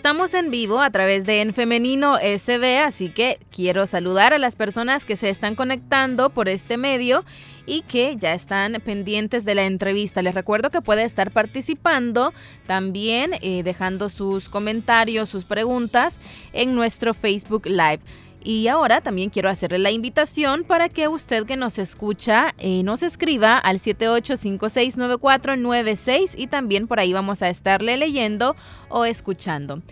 Estamos en vivo a través de En Femenino SB, así que quiero saludar a las personas que se están conectando por este medio y que ya están pendientes de la entrevista. Les recuerdo que puede estar participando también, eh, dejando sus comentarios, sus preguntas en nuestro Facebook Live. Y ahora también quiero hacerle la invitación para que usted que nos escucha eh, nos escriba al 78569496 y también por ahí vamos a estarle leyendo o escuchando.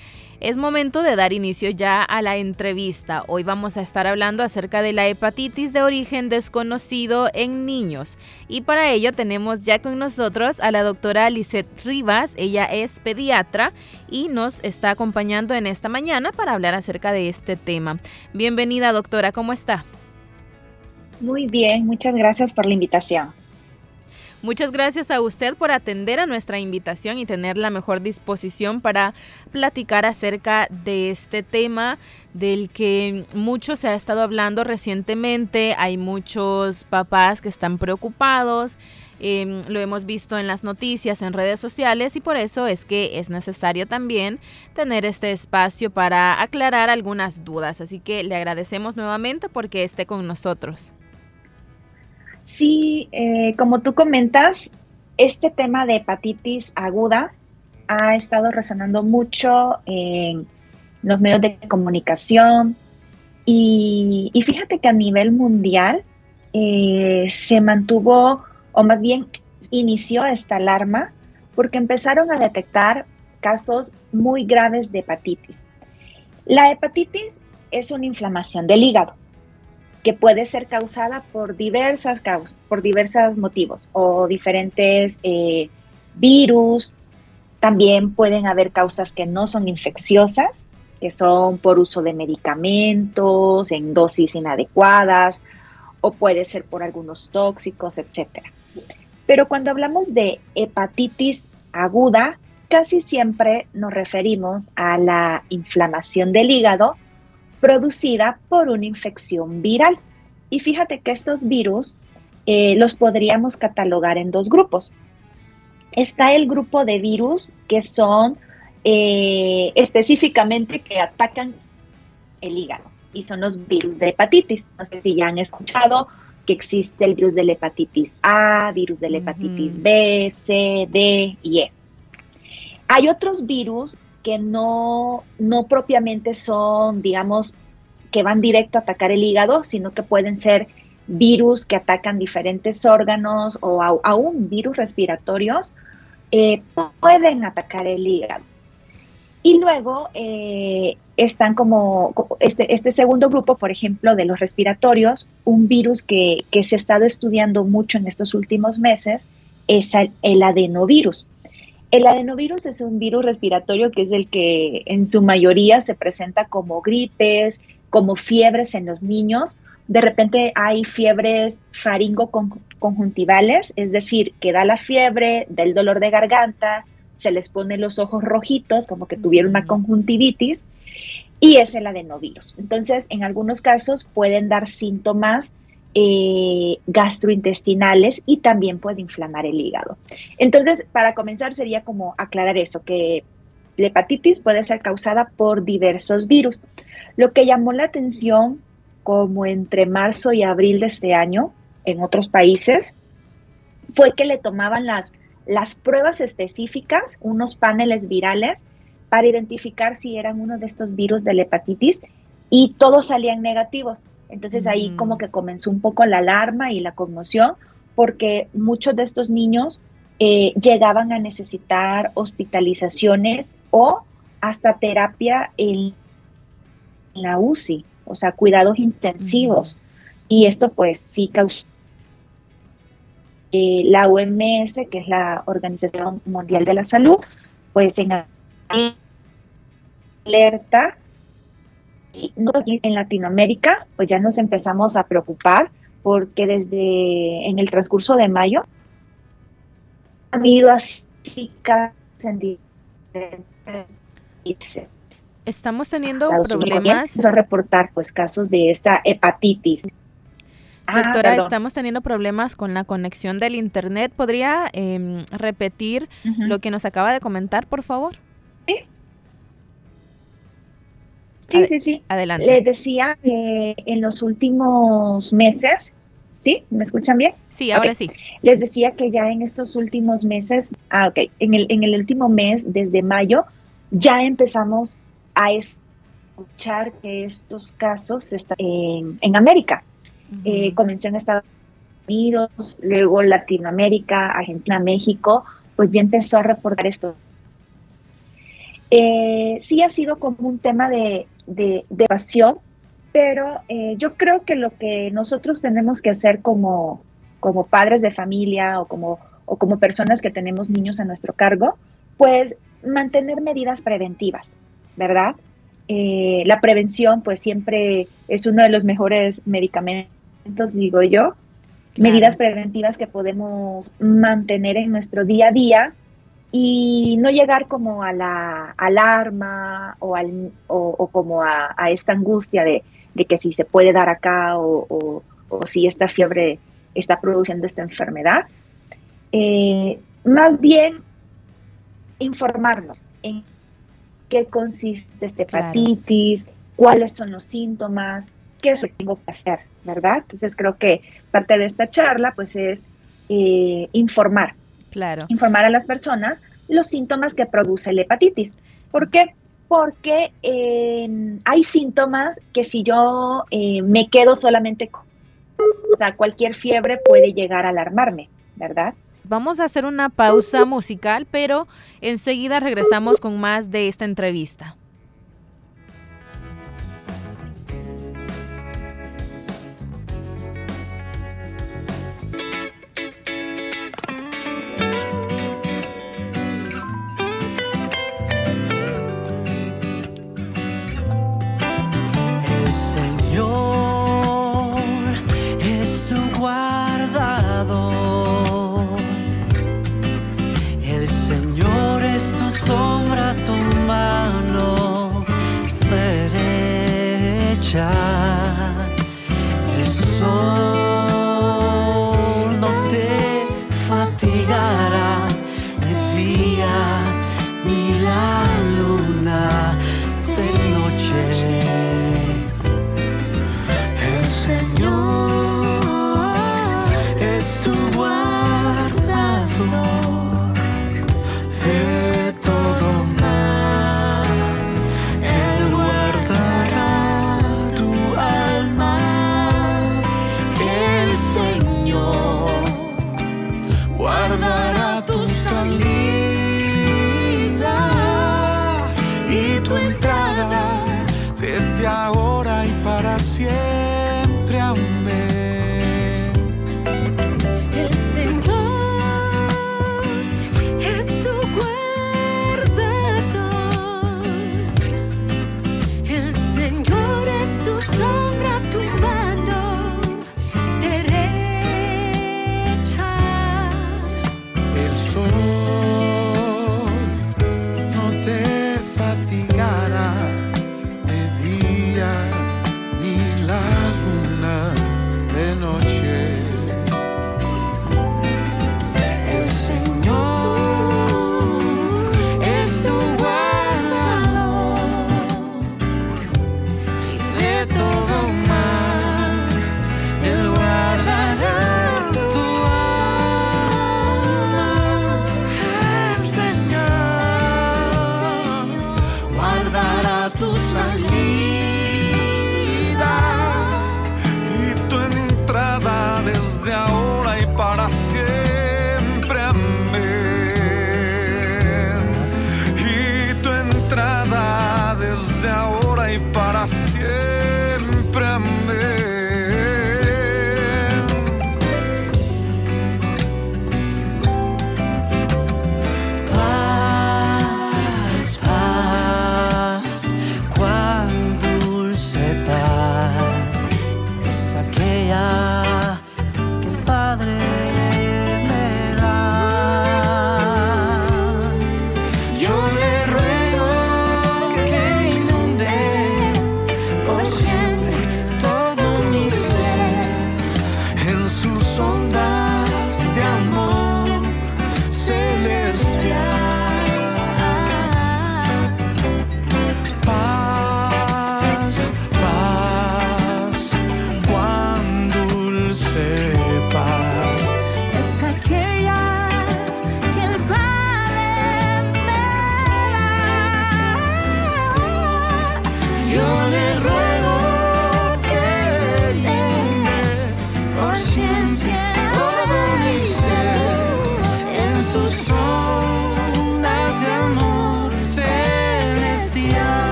Es momento de dar inicio ya a la entrevista. Hoy vamos a estar hablando acerca de la hepatitis de origen desconocido en niños. Y para ello tenemos ya con nosotros a la doctora Lisette Rivas. Ella es pediatra y nos está acompañando en esta mañana para hablar acerca de este tema. Bienvenida doctora, ¿cómo está? Muy bien, muchas gracias por la invitación. Muchas gracias a usted por atender a nuestra invitación y tener la mejor disposición para platicar acerca de este tema del que mucho se ha estado hablando recientemente. Hay muchos papás que están preocupados. Em, lo hemos visto en las noticias, en redes sociales y por eso es que es necesario también tener este espacio para aclarar algunas dudas. Así que le agradecemos nuevamente porque esté con nosotros. Sí, eh, como tú comentas, este tema de hepatitis aguda ha estado resonando mucho en los medios de comunicación y, fíjate que a nivel mundial eh, se mantuvo, o más bien inició esta alarma porque empezaron a detectar casos muy graves de hepatitis. La hepatitis es una inflamación del hígado que puede ser causada por diversas causas, por diversos motivos o diferentes eh, virus. También pueden haber causas que no son infecciosas, que son por uso de medicamentos en dosis inadecuadas o puede ser por algunos tóxicos, etc. Pero cuando hablamos de hepatitis aguda, casi siempre nos referimos a la inflamación del hígado producida por una infección viral. Y fíjate que estos virus eh, los podríamos catalogar en dos grupos. Está el grupo de virus que son eh, específicamente que atacan el hígado y son los virus de hepatitis. No sé si ya han escuchado que existe el virus de la hepatitis A, virus de la hepatitis B, C, D y E. Hay otros virus que no, no propiamente son, digamos, que van directo a atacar el hígado, sino que pueden ser virus que atacan diferentes órganos o aún virus respiratorios, eh, pueden atacar el hígado. Y luego eh, están como este, este, segundo grupo, por ejemplo, de los respiratorios, un virus que, que, se ha estado estudiando mucho en estos últimos meses es el adenovirus. El adenovirus es un virus respiratorio que es el que en su mayoría se presenta como gripes, como fiebres en los niños. De repente hay fiebres faringo-conjuntivales, es decir, que da la fiebre, del dolor de garganta, se les pone los ojos rojitos, como que tuvieron una conjuntivitis, y es el adenovirus. Entonces, en algunos casos pueden dar síntomas eh, gastrointestinales y también puede inflamar el hígado. Entonces, para comenzar sería como aclarar eso, que la hepatitis puede ser causada por diversos virus. Lo que llamó la atención como entre marzo y abril de este año en otros países fue que le tomaban las, las pruebas específicas, unos paneles virales, para identificar si eran uno de estos virus de la hepatitis y todos salían negativos. Entonces ahí como que comenzó un poco la alarma y la conmoción porque muchos de estos niños eh, llegaban a necesitar hospitalizaciones o hasta terapia en la UCI, o sea, cuidados intensivos. Y esto pues sí causó eh, la OMS, que es la Organización Mundial de la Salud, pues en alerta en Latinoamérica, pues ya nos empezamos a preocupar porque desde en el transcurso de mayo habido así casos en diferentes Estamos teniendo problemas. A reportar pues casos de esta hepatitis. Ah, Doctora, estamos teniendo problemas con la conexión del internet. ¿Podría em, repetir lo que nos acaba de comentar, por favor? Sí. Sí, sí, sí. Adelante. Les decía que en los últimos meses, ¿sí? ¿Me escuchan bien? Sí, ahora sí. Les decía que ya en estos últimos meses, ah, ok, en el, en el último mes, desde mayo, ya empezamos a escuchar que estos casos están en, en América. Eh, comenzó en Estados Unidos, luego Latinoamérica, Argentina, México, pues ya empezó a reportar esto. Eh, sí ha sido como un tema de, de, pasión, pero eh, yo creo que lo que nosotros tenemos que hacer como, como padres de familia o como, o como personas que tenemos niños a nuestro cargo, pues mantener medidas preventivas, ¿verdad? la prevención pues siempre es uno de los mejores medicamentos digo yo, medidas preventivas que podemos mantener en nuestro día a día y no llegar como a la alarma o, al, o, como a, esta angustia de, que si se puede dar acá o, si esta fiebre está produciendo esta enfermedad. Eh, más bien informarnos en qué consiste esta hepatitis, cuáles son los síntomas, qué es lo que tengo que hacer, ¿verdad? Entonces creo que parte de esta charla pues es eh, informar. Claro. Informar a las personas los síntomas que produce la hepatitis. ¿Por qué? Porque eh, hay síntomas que si yo eh, me quedo solamente con, o sea, cualquier fiebre puede llegar a alarmarme, ¿verdad? Vamos a hacer una pausa musical, pero enseguida regresamos con más de esta entrevista.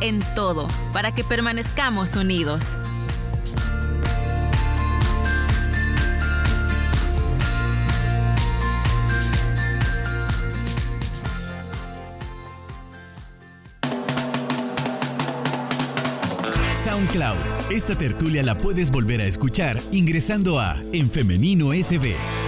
En todo para que permanezcamos unidos. SoundCloud. Esta tertulia la puedes volver a escuchar ingresando a En Femenino SB.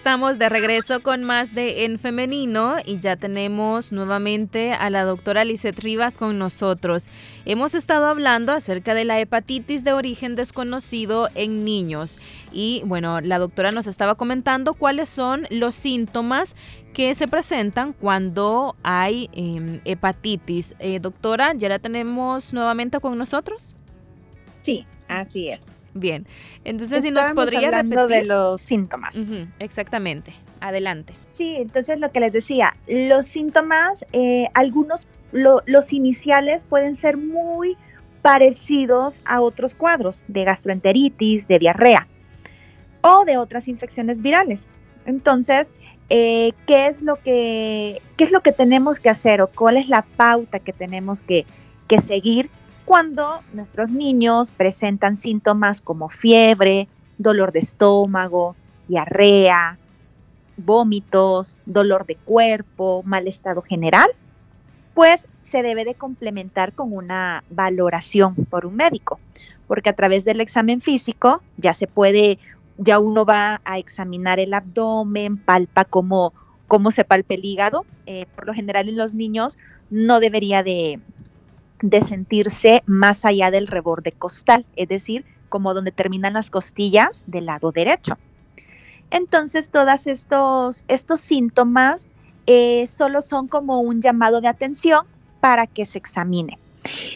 Estamos de regreso con más de En Femenino y ya tenemos nuevamente a la doctora Lizeth Rivas con nosotros. Hemos estado hablando acerca de la hepatitis de origen desconocido en niños y bueno, la doctora nos estaba comentando cuáles son los síntomas que se presentan cuando hay em, hepatitis. Eh, doctora, ¿ya la tenemos nuevamente con nosotros? Sí, así es. Bien, entonces si nos podría hablando de los síntomas. exactamente, adelante. Sí, entonces lo que les decía, los síntomas, eh, algunos, los iniciales pueden ser muy parecidos a otros cuadros de gastroenteritis, de diarrea o de otras infecciones virales. Entonces, eh, ¿qué, es lo que, ¿qué es lo que tenemos que hacer o cuál es la pauta que tenemos que, que seguir cuando nuestros niños presentan síntomas como fiebre, dolor de estómago, diarrea, vómitos, dolor de cuerpo, mal estado general, pues se debe de complementar con una valoración por un médico, porque a través del examen físico ya se puede, ya uno va a examinar el abdomen, palpa cómo, cómo se palpa el hígado. Eh, por lo general en los niños no debería de, de sentirse más allá del reborde costal, es decir, como donde terminan las costillas del lado derecho. Entonces, todos estos, estos síntomas eh, solo son como un llamado de atención para que se examine.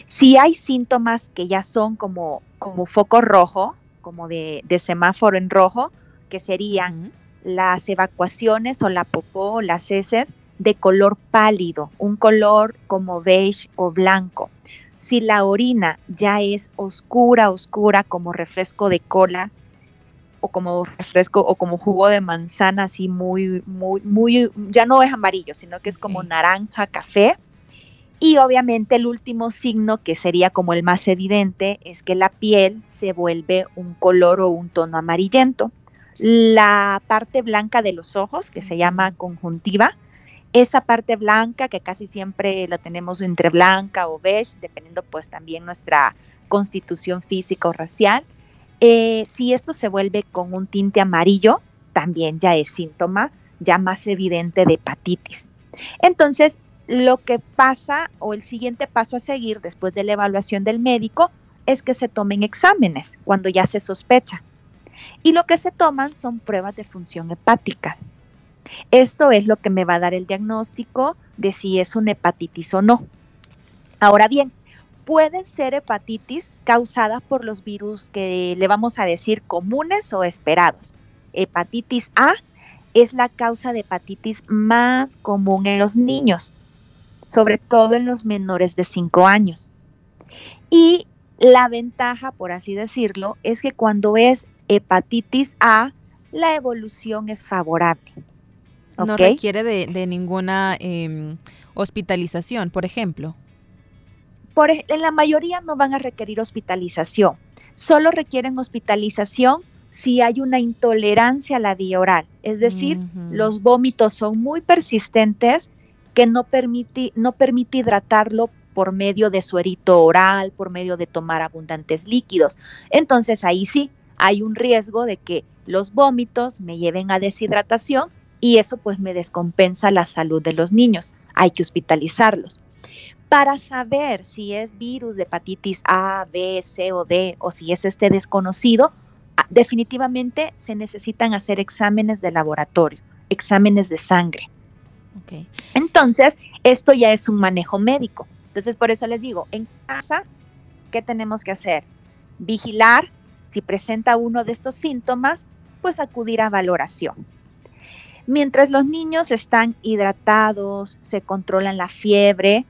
Si hay síntomas que ya son como, como foco rojo, como de, semáforo en rojo, que serían las evacuaciones o la popó o las heces de color pálido, un color como beige o blanco. Si la orina ya es oscura, oscura, como refresco de cola, o como refresco, o como jugo de manzana, así muy, muy, muy, ya no es amarillo, sino que es como naranja, café. Y obviamente el último signo, que sería como el más evidente, es que la piel se vuelve un color o un tono amarillento. La parte blanca de los ojos, que se llama conjuntiva, esa parte blanca que casi siempre la tenemos entre blanca o beige, dependiendo pues también nuestra constitución física o racial. Eh, si esto se vuelve con un tinte amarillo, también ya es síntoma ya más evidente de hepatitis. Entonces, lo que pasa o el siguiente paso a seguir después de la evaluación del médico es que se tomen exámenes cuando ya se sospecha. Y lo que se toman son pruebas de función hepática. Esto es lo que me va a dar el diagnóstico de si es una hepatitis o no. Ahora bien, pueden ser hepatitis causadas por los virus que le vamos a decir comunes o esperados. Hepatitis A es la causa de hepatitis más común en los niños, sobre todo en los menores de 5 años. Y la ventaja, por así decirlo, es que cuando es hepatitis A, la evolución es favorable. No requiere de, ninguna em, hospitalización, por ejemplo. Por, en la mayoría no van a requerir hospitalización. Solo requieren hospitalización si hay una intolerancia a la vía oral. Es decir, los vómitos son muy persistentes que no permite, no permite hidratarlo por medio de suerito oral, por medio de tomar abundantes líquidos. Entonces ahí sí hay un riesgo de que los vómitos me lleven a deshidratación y eso pues me descompensa la salud de los niños. Hay que hospitalizarlos. Para saber si es virus de hepatitis A, B, C o D o si es este desconocido, ah, definitivamente se necesitan hacer exámenes de laboratorio, exámenes de sangre. Entonces, esto ya es un manejo médico. Entonces, por eso les digo, en casa, ¿qué tenemos que hacer? Vigilar si presenta uno de estos síntomas, pues acudir a valoración. Mientras los niños están hidratados, se controlan la fiebre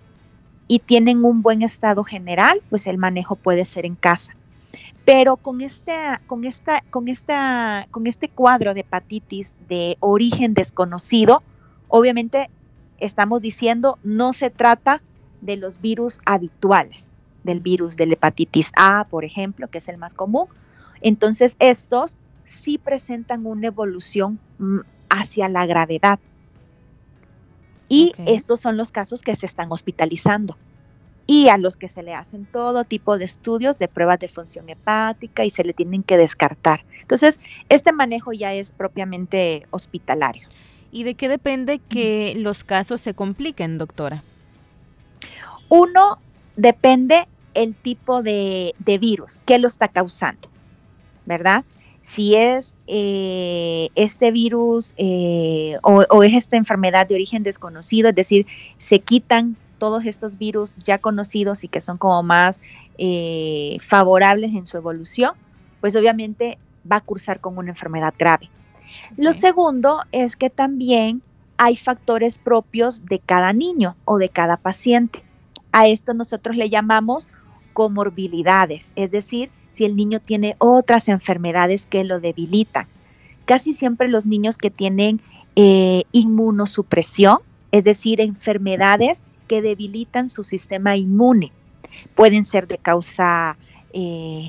y tienen un buen estado general, pues el manejo puede ser en casa. Pero con este, con esta, con esta, con este cuadro de hepatitis de origen desconocido, obviamente estamos diciendo no se trata de los virus habituales, del virus de la hepatitis A, por ejemplo, que es el más común. Entonces, estos sí presentan una evolución mm, hacia la gravedad. Y estos son los casos que se están hospitalizando y a los que se le hacen todo tipo de estudios de pruebas de función hepática y se le tienen que descartar. Entonces, este manejo ya es propiamente hospitalario. ¿Y de qué depende que los casos se compliquen, doctora? Uno, depende el tipo de, de virus, qué lo está causando, ¿verdad? Si es eh, este virus eh, o, es esta enfermedad de origen desconocido, es decir, se quitan todos estos virus ya conocidos y que son como más eh, favorables en su evolución, pues obviamente va a cursar con una enfermedad grave. Lo segundo es que también hay factores propios de cada niño o de cada paciente. A esto nosotros le llamamos comorbilidades, es decir, si el niño tiene otras enfermedades que lo debilitan. Casi siempre los niños que tienen eh, inmunosupresión, es decir, enfermedades que debilitan su sistema inmune, pueden ser de causa eh,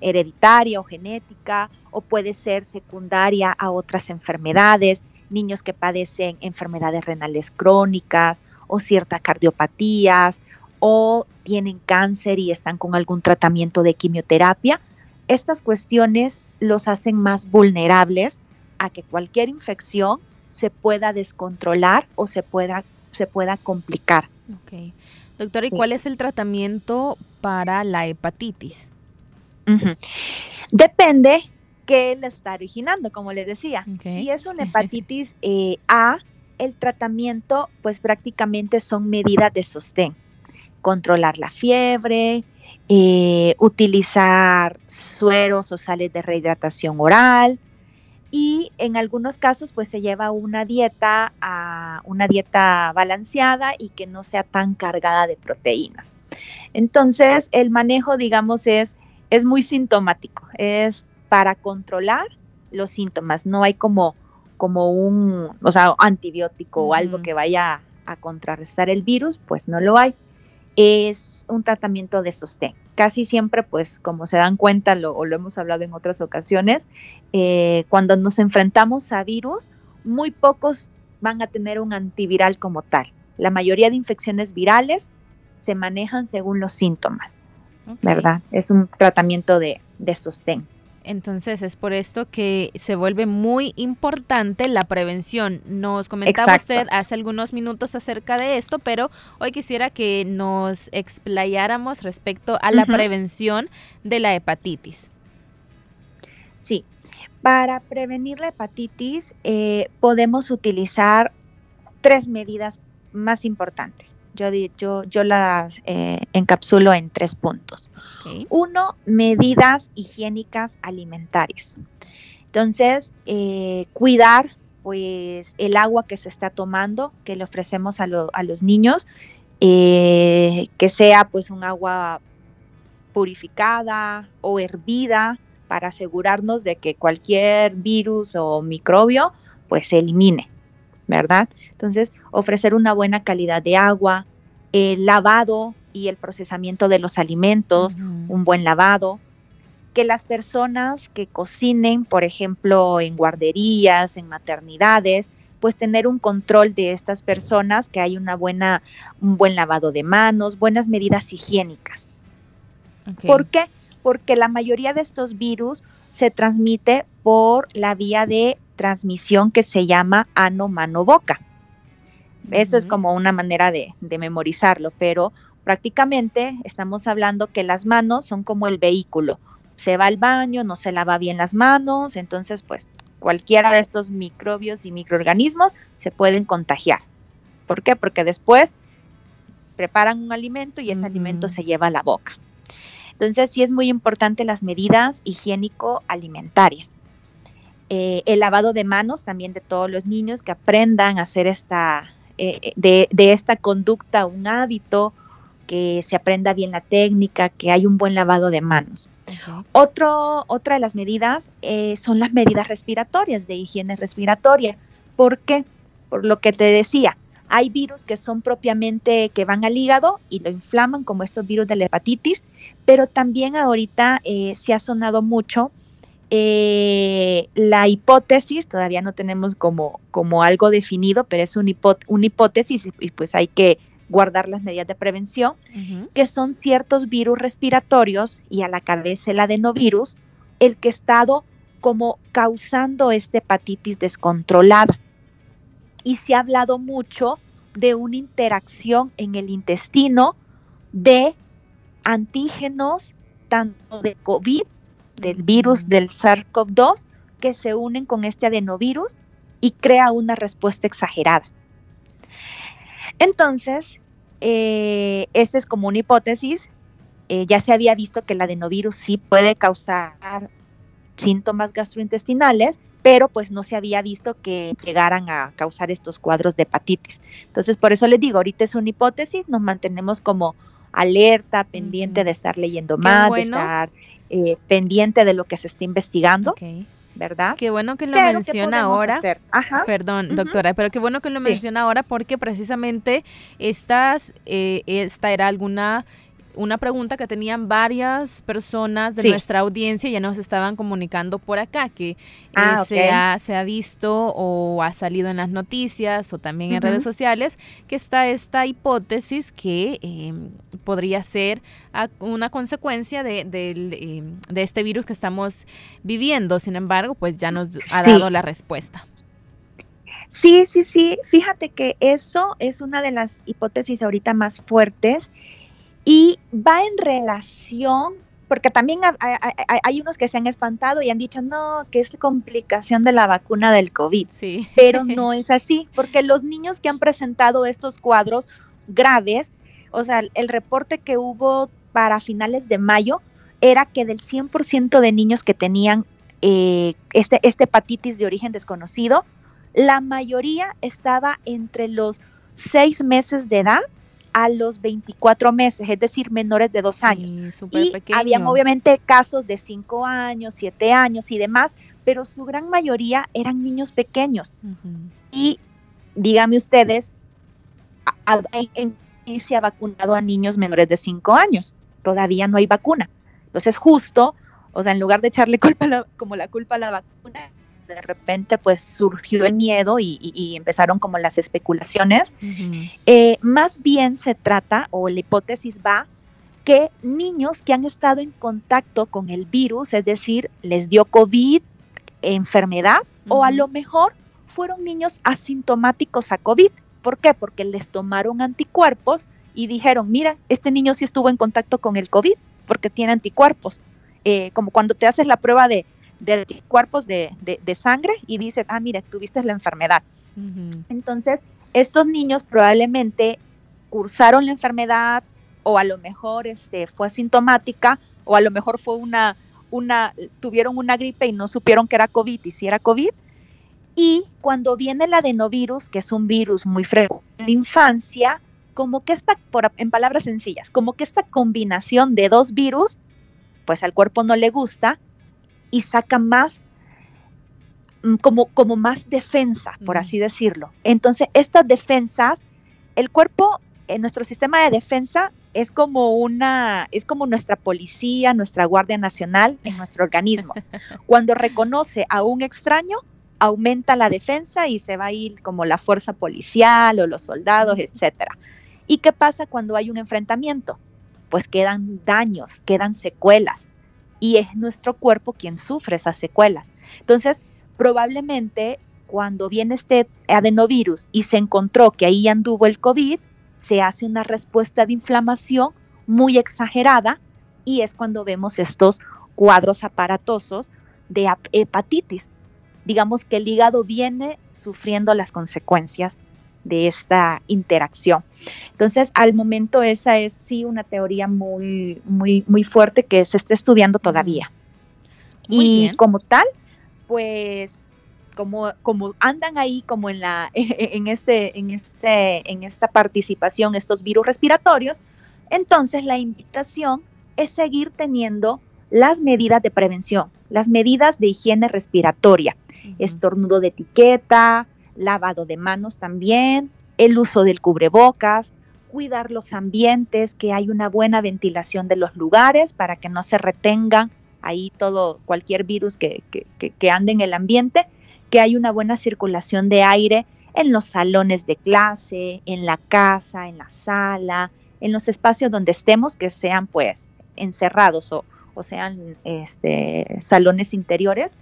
hereditaria o genética, o puede ser secundaria a otras enfermedades, niños que padecen enfermedades renales crónicas o ciertas cardiopatías o tienen cáncer y están con algún tratamiento de quimioterapia, estas cuestiones los hacen más vulnerables a que cualquier infección se pueda descontrolar o se pueda, se pueda complicar. Ok. Doctora, ¿y cuál es el tratamiento para la hepatitis? Depende qué le está originando, como les decía. Si es una hepatitis eh, A, el tratamiento pues prácticamente son medidas de sostén controlar la fiebre, eh, utilizar sueros o sales de rehidratación oral y en algunos casos pues se lleva una dieta a una dieta balanceada y que no sea tan cargada de proteínas. Entonces el manejo digamos es es muy sintomático, es para controlar los síntomas, no hay como como un, o sea, antibiótico o algo que vaya a contrarrestar el virus, pues no lo hay es un tratamiento de sostén. Casi siempre, pues como se dan cuenta, lo, o lo hemos hablado en otras ocasiones, eh, cuando nos enfrentamos a virus, muy pocos van a tener un antiviral como tal. La mayoría de infecciones virales se manejan según los síntomas, ¿verdad? Es un tratamiento de, de sostén. Entonces es por esto que se vuelve muy importante la prevención. Nos comentaba usted hace algunos minutos acerca de esto, pero hoy quisiera que nos explayáramos respecto a la prevención de la hepatitis. Sí, para prevenir la hepatitis eh, podemos utilizar tres medidas más importantes. Yo, yo, yo las eh, encapsulo en tres puntos. Uno, medidas higiénicas alimentarias. Entonces, eh, cuidar pues el agua que se está tomando, que le ofrecemos a, los niños, eh, que sea pues un agua purificada o hervida para asegurarnos de que cualquier virus o microbio pues se elimine, ¿verdad? Entonces, ofrecer una buena calidad de agua, el lavado y el procesamiento de los alimentos, un buen lavado, que las personas que cocinen, por ejemplo, en guarderías, en maternidades, pues tener un control de estas personas, que hay una buena, un buen lavado de manos, buenas medidas higiénicas. ¿Por qué? Porque la mayoría de estos virus se transmite por la vía de transmisión que se llama ano-mano-boca. Eso es como una manera de, de memorizarlo, pero prácticamente estamos hablando que las manos son como el vehículo se va al baño, no se lava bien las manos, entonces pues cualquiera de estos microbios y microorganismos se pueden contagiar. ¿Por qué? Porque después preparan un alimento y ese alimento se lleva a la boca. Entonces sí es muy importante las medidas higiénico-alimentarias. Eh, el lavado de manos también de todos los niños que aprendan a hacer esta, eh, de, de, esta conducta un hábito, que se aprenda bien la técnica, que hay un buen lavado de manos. Otro, otra de las medidas eh, son las medidas respiratorias, de higiene respiratoria. ¿Por qué? Por lo que te decía, hay virus que son propiamente que van al hígado y lo inflaman, como estos virus de la hepatitis, pero también ahorita eh, se ha sonado mucho eh, la hipótesis, todavía no tenemos como, como algo definido, pero es una hipótesis y pues hay que guardar las medidas de prevención, que son ciertos virus respiratorios y a la cabeza el adenovirus, el que ha estado como causando esta hepatitis descontrolada. Y se ha hablado mucho de una interacción en el intestino de antígenos, tanto de COVID, del virus del SARS-CoV-2, que se unen con este adenovirus y crea una respuesta exagerada. Entonces, eh, esta es como una hipótesis. Eh, ya se había visto que el adenovirus sí puede causar síntomas gastrointestinales, pero pues no se había visto que llegaran a causar estos cuadros de hepatitis. Entonces, por eso les digo, ahorita es una hipótesis, nos mantenemos como alerta, pendiente de estar leyendo más, de estar eh, pendiente de lo que se está investigando. ¿verdad? Qué bueno que lo menciona ahora. Perdón, doctora, pero qué bueno que lo menciona ahora porque precisamente estas, eh, esta era alguna una pregunta que tenían varias personas de nuestra audiencia, ya nos estaban comunicando por acá, que eh, ah, se, ha, se, ha, visto o ha salido en las noticias o también en redes sociales, que está esta hipótesis que em, podría ser una consecuencia de, em, de, este virus que estamos viviendo. Sin embargo, pues ya nos ha dado la respuesta. Sí, sí, sí. Fíjate que eso es una de las hipótesis ahorita más fuertes y va en relación, porque también hay, unos que se han espantado y han dicho, no, que es complicación de la vacuna del COVID. Sí. Pero no es así, porque los niños que han presentado estos cuadros graves, o sea, el reporte que hubo para finales de mayo era que del 100% de niños que tenían eh, este, este hepatitis de origen desconocido, la mayoría estaba entre los seis meses de edad a los 24 meses, es decir, menores de dos años. y habían obviamente casos de 5 años, 7 años y demás, pero su gran mayoría eran niños pequeños. Y díganme ustedes, ¿en qué se ha vacunado a niños menores de 5 años? Todavía no hay vacuna. Entonces, justo, o sea, en lugar de echarle culpa como la culpa a la vacuna, de repente pues surgió el miedo y, empezaron como las especulaciones. Eh, más bien se trata, o la hipótesis va, que niños que han estado en contacto con el virus, es decir, les dio COVID, enfermedad, o a lo mejor fueron niños asintomáticos a COVID. ¿Por qué? Porque les tomaron anticuerpos y dijeron, mira, este niño sí estuvo en contacto con el COVID porque tiene anticuerpos. Eh, como cuando te haces la prueba de, de cuerpos de, sangre y dices, ah, mira, tuviste la enfermedad. Entonces, estos niños probablemente cursaron la enfermedad o a lo mejor este, fue asintomática o a lo mejor fue una, una, tuvieron una gripe y no supieron que era COVID y si era COVID. Y cuando viene el adenovirus, que es un virus muy frecuente en la infancia, como que esta, por, en palabras sencillas, como que esta combinación de dos virus, pues al cuerpo no le gusta y saca más, mm, como, como más defensa, por así decirlo. Entonces, estas defensas, el cuerpo, en nuestro sistema de defensa, es como una, es como nuestra policía, nuestra Guardia Nacional en nuestro organismo. Cuando reconoce a un extraño, aumenta la defensa y se va a ir como la fuerza policial o los soldados, etcétera. ¿Y qué pasa cuando hay un enfrentamiento? Pues quedan daños, quedan secuelas y es nuestro cuerpo quien sufre esas secuelas. Entonces, probablemente cuando viene este adenovirus y se encontró que ahí anduvo el COVID, se hace una respuesta de inflamación muy exagerada y es cuando vemos estos cuadros aparatosos de hepatitis. Digamos que el hígado viene sufriendo las consecuencias de esta interacción. Entonces, al momento esa es sí una teoría muy, muy, muy fuerte que se está estudiando todavía. y como tal, pues como, como, andan ahí como en la en este en este en esta participación estos virus respiratorios, entonces la invitación es seguir teniendo las medidas de prevención, las medidas de higiene respiratoria, estornudo de etiqueta, lavado de manos también, el uso del cubrebocas, cuidar los ambientes, que hay una buena ventilación de los lugares para que no se retengan ahí todo, cualquier virus que, que, ande en el ambiente, que hay una buena circulación de aire en los salones de clase, en la casa, en la sala, en los espacios donde estemos, que sean pues encerrados o, o sean este, salones interiores,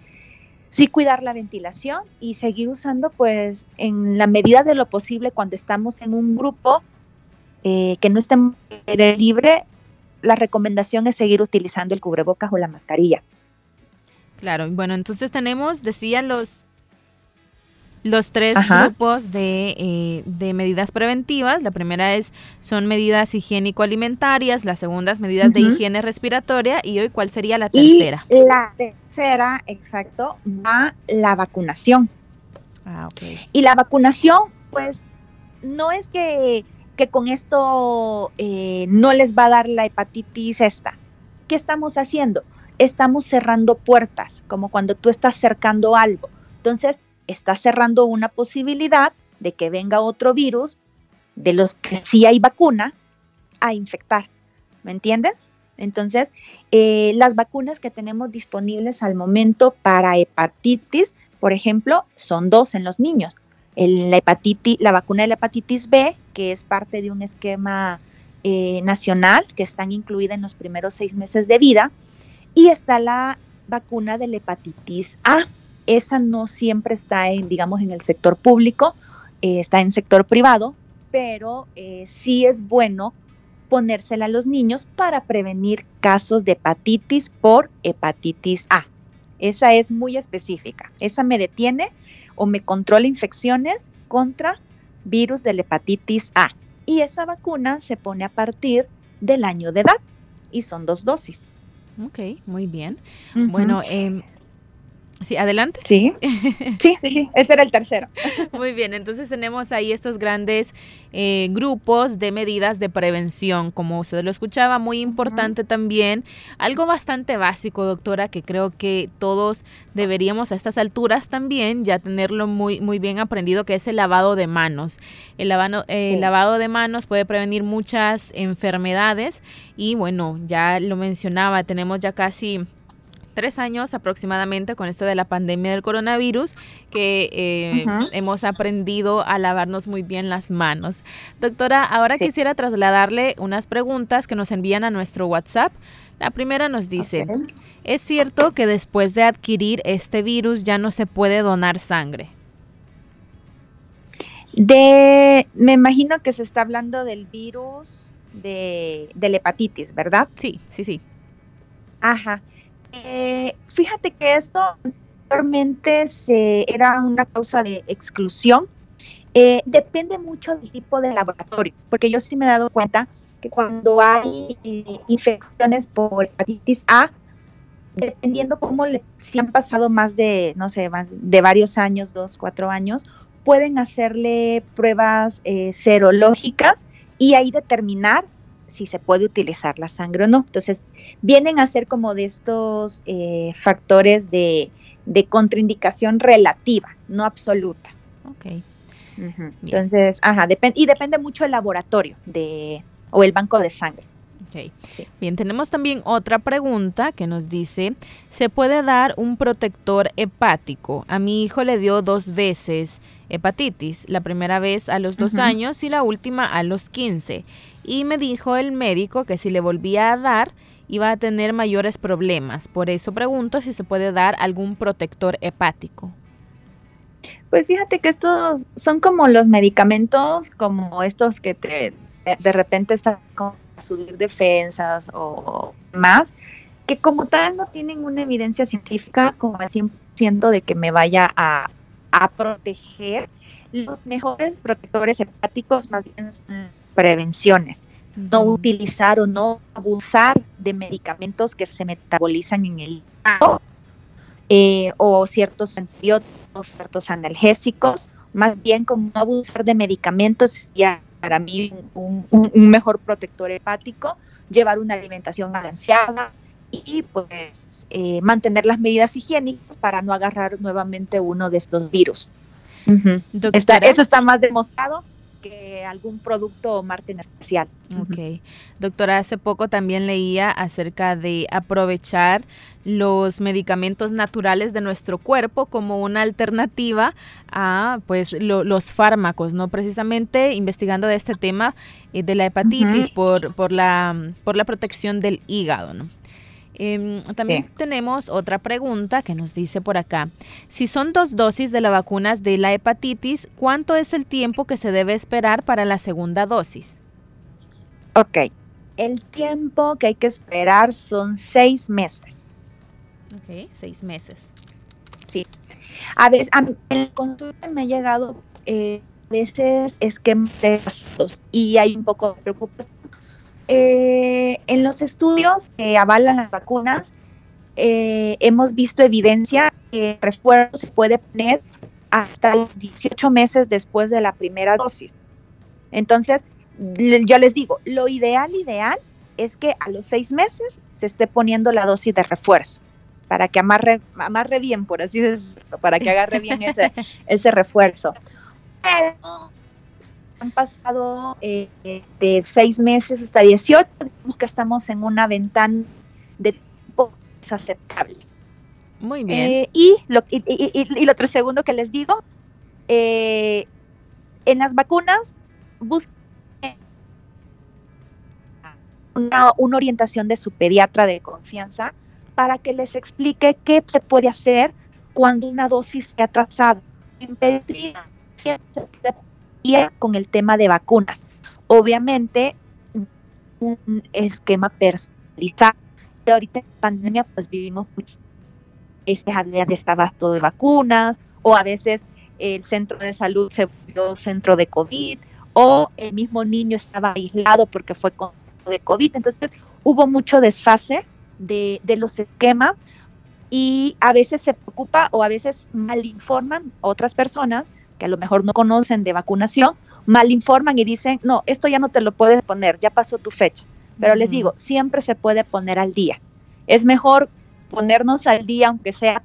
sí cuidar la ventilación y seguir usando pues en la medida de lo posible cuando estamos en un grupo eh, que no esté libre, la recomendación es seguir utilizando el cubrebocas o la mascarilla. Claro, bueno, entonces tenemos, decían los los tres grupos eh, de, medidas preventivas. La primera es son medidas higiénico-alimentarias, la segunda es medidas de higiene respiratoria y hoy cuál sería la tercera. la tercera, exacto, va la vacunación. Ah, Y la vacunación, pues, no es que, que con esto eh, no les va a dar la hepatitis esta. ¿Qué estamos haciendo? Estamos cerrando puertas, como cuando tú estás cercando algo. Entonces, está cerrando una posibilidad de que venga otro virus de los que sí hay vacuna a infectar. ¿Me entiendes? Entonces, eh, las vacunas que tenemos disponibles al momento para hepatitis, por ejemplo, son dos en los niños. la, hepatitis, la vacuna de la hepatitis B, que es parte de un esquema eh, nacional, que están incluida en los primeros seis meses de vida, y está la vacuna de la hepatitis A, esa no siempre está en, digamos, en el sector público, eh, está en sector privado, pero eh, sí es bueno ponérsela a los niños para prevenir casos de hepatitis por hepatitis A. Esa es muy específica. Esa me detiene o me controla infecciones contra virus de la hepatitis A. Y esa vacuna se pone a partir del año de edad y son dos dosis. Ok, muy bien. Bueno, eh, Sí, adelante. Sí. sí, sí, ese era el tercero. Muy bien, entonces tenemos ahí estos grandes eh, grupos de medidas de prevención, como usted lo escuchaba, muy importante también, algo bastante básico, doctora, que creo que todos deberíamos a estas alturas también ya tenerlo muy, muy bien aprendido, que es el lavado de manos. El lavado, el lavado de manos puede prevenir muchas enfermedades y bueno, ya lo mencionaba, tenemos ya casi tres años aproximadamente con esto de la pandemia del coronavirus que eh, hemos aprendido a lavarnos muy bien las manos. Doctora, ahora quisiera trasladarle unas preguntas que nos envían a nuestro WhatsApp. La primera nos dice, ¿es cierto que después de adquirir este virus ya no se puede donar sangre? De, me imagino que se está hablando del virus de, de la hepatitis, ¿verdad? Sí, sí, sí. Ajá. Eh, fíjate que esto anteriormente se, era una causa de exclusión. Eh, depende mucho del tipo de laboratorio, porque yo sí me he dado cuenta que cuando hay eh, infecciones por hepatitis A, dependiendo cómo le, si han pasado más de, no sé, más de varios años, dos, cuatro años, pueden hacerle pruebas eh, serológicas y ahí determinar si se puede utilizar la sangre o no. Entonces, vienen a ser como de estos eh, factores de, contraindicación relativa, no absoluta. Ok. Entonces, ajá, y depende mucho el laboratorio de, o el banco de sangre. Okay. Bien, tenemos también otra pregunta que nos dice, ¿se puede dar un protector hepático? A mi hijo le dio dos veces hepatitis, la primera vez a los dos años y la última a los 15. Y me dijo el médico que si le volvía a dar, iba a tener mayores problemas. Por eso pregunto si se puede dar algún protector hepático. Pues fíjate que estos son como los medicamentos, como estos que te de repente están subir defensas o más, que como tal no tienen una evidencia científica como el 100% de que me vaya a, proteger. Los mejores protectores hepáticos más bien son prevenciones. No utilizar o no abusar de medicamentos que se metabolizan en el hígado eh, o ciertos antibióticos, ciertos analgésicos, más bien como no abusar de medicamentos ya para mí un, mejor protector hepático, llevar una alimentación balanceada y pues eh, mantener las medidas higiénicas para no agarrar nuevamente uno de estos virus. eso está más demostrado que algún producto o marca en especial. Ok. Doctora, hace poco también leía acerca de aprovechar los medicamentos naturales de nuestro cuerpo como una alternativa a pues los fármacos, ¿no? Precisamente investigando de este tema eh, de la hepatitis por, por, la, por la protección del hígado, ¿no? Em, también tenemos otra pregunta que nos dice por acá. Si son dos dosis de la vacunas de la hepatitis, ¿cuánto es el tiempo que se debe esperar para la segunda dosis? Ok, el tiempo que hay que esperar son seis meses. Ok, seis meses. Sí. A veces, a en consulta me ha llegado eh, a veces esquemas de gastos y hay un poco de preocupación eh, en los estudios que avalan las vacunas, eh, hemos visto evidencia que el refuerzo se puede poner hasta los 18 meses después de la primera dosis. Entonces, yo les digo, lo ideal, ideal es que a los seis meses se esté poniendo la dosis de refuerzo para que amarre, amarre bien, por así decirlo, para que agarre bien ese, ese refuerzo. Pero han pasado eh, de seis meses hasta 18, digamos que estamos en una ventana de tiempo aceptable. Muy bien. Eh, y, lo, y, lo otro segundo que les digo, eh, en las vacunas busquen una, una, orientación de su pediatra de confianza para que les explique qué se puede hacer cuando una dosis se ha atrasado. En pediatría con el tema de vacunas. Obviamente, un esquema personalizado. Ahorita en pandemia, pues vivimos. Este de estaba todo de vacunas, o a veces el centro de salud se volvió centro de COVID, o el mismo niño estaba aislado porque fue con de COVID. Entonces, hubo mucho desfase de, de los esquemas y a veces se preocupa o a veces malinforman otras personas que a lo mejor no conocen de vacunación, mal informan y dicen, no, esto ya no te lo puedes poner, ya pasó tu fecha. Pero les digo, siempre se puede poner al día. Es mejor ponernos al día, aunque sea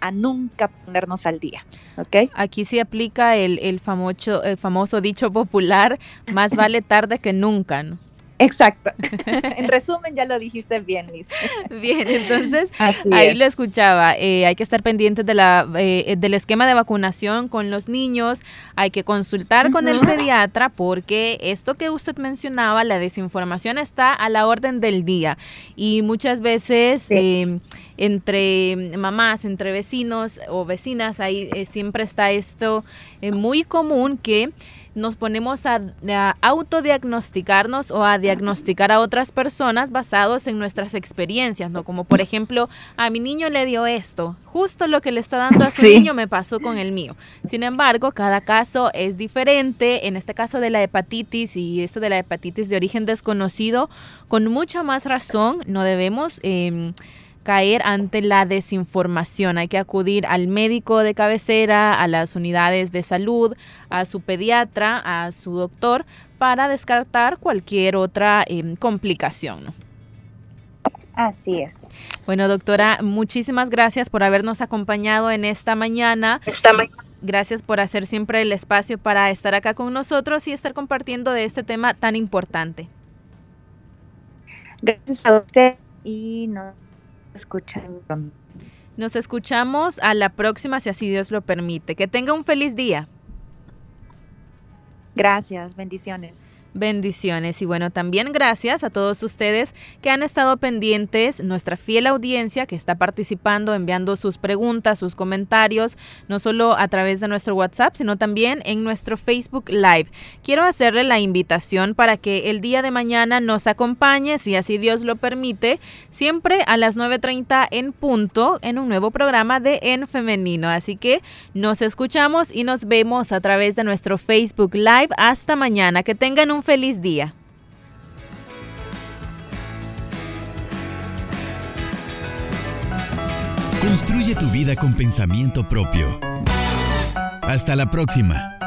a nunca ponernos al día. ¿ok? Aquí sí aplica el, el, famoso, el famoso dicho popular, más vale tarde que nunca, ¿no? Exacto. en resumen, ya lo dijiste bien, Liz. bien, entonces ahí lo escuchaba. Eh, hay que estar pendientes de la, eh, del esquema de vacunación con los niños. Hay que consultar con el pediatra porque esto que usted mencionaba, la desinformación está a la orden del día y muchas veces... Em, entre mamás, entre vecinos o vecinas, ahí eh, siempre está esto eh, muy común que nos ponemos a, autodiagnosticarnos o a diagnosticar a otras personas basados en nuestras experiencias, ¿no? Como por ejemplo, a mi niño le dio esto, justo lo que le está dando a su niño me pasó con el mío. Sin embargo, cada caso es diferente. En este caso de la hepatitis y esto de la hepatitis de origen desconocido, con mucha más razón no debemos... Eh, caer ante la desinformación. Hay que acudir al médico de cabecera, a las unidades de salud, a su pediatra, a su doctor, para descartar cualquier otra em, complicación. Así es. Bueno, doctora, muchísimas gracias por habernos acompañado en esta mañana. Gracias por hacer siempre el espacio para estar acá con nosotros y estar compartiendo de este tema tan importante. Gracias a usted y nos escuchando. Nos escuchamos a la próxima, si así Dios lo permite. Que tenga un feliz día. Gracias, bendiciones. Bendiciones y bueno, también gracias a todos ustedes que han estado pendientes, nuestra fiel audiencia que está participando, enviando sus preguntas, sus comentarios, no solo a través de nuestro WhatsApp, sino también en nuestro Facebook Live. Quiero hacerle la invitación para que el día de mañana nos acompañe, si así Dios lo permite, siempre a las 9.30 en punto en un nuevo programa de En Femenino. Así que nos escuchamos y nos vemos a través de nuestro Facebook Live. Hasta mañana. Que tengan un feliz día. Construye tu vida con pensamiento propio. Hasta la próxima.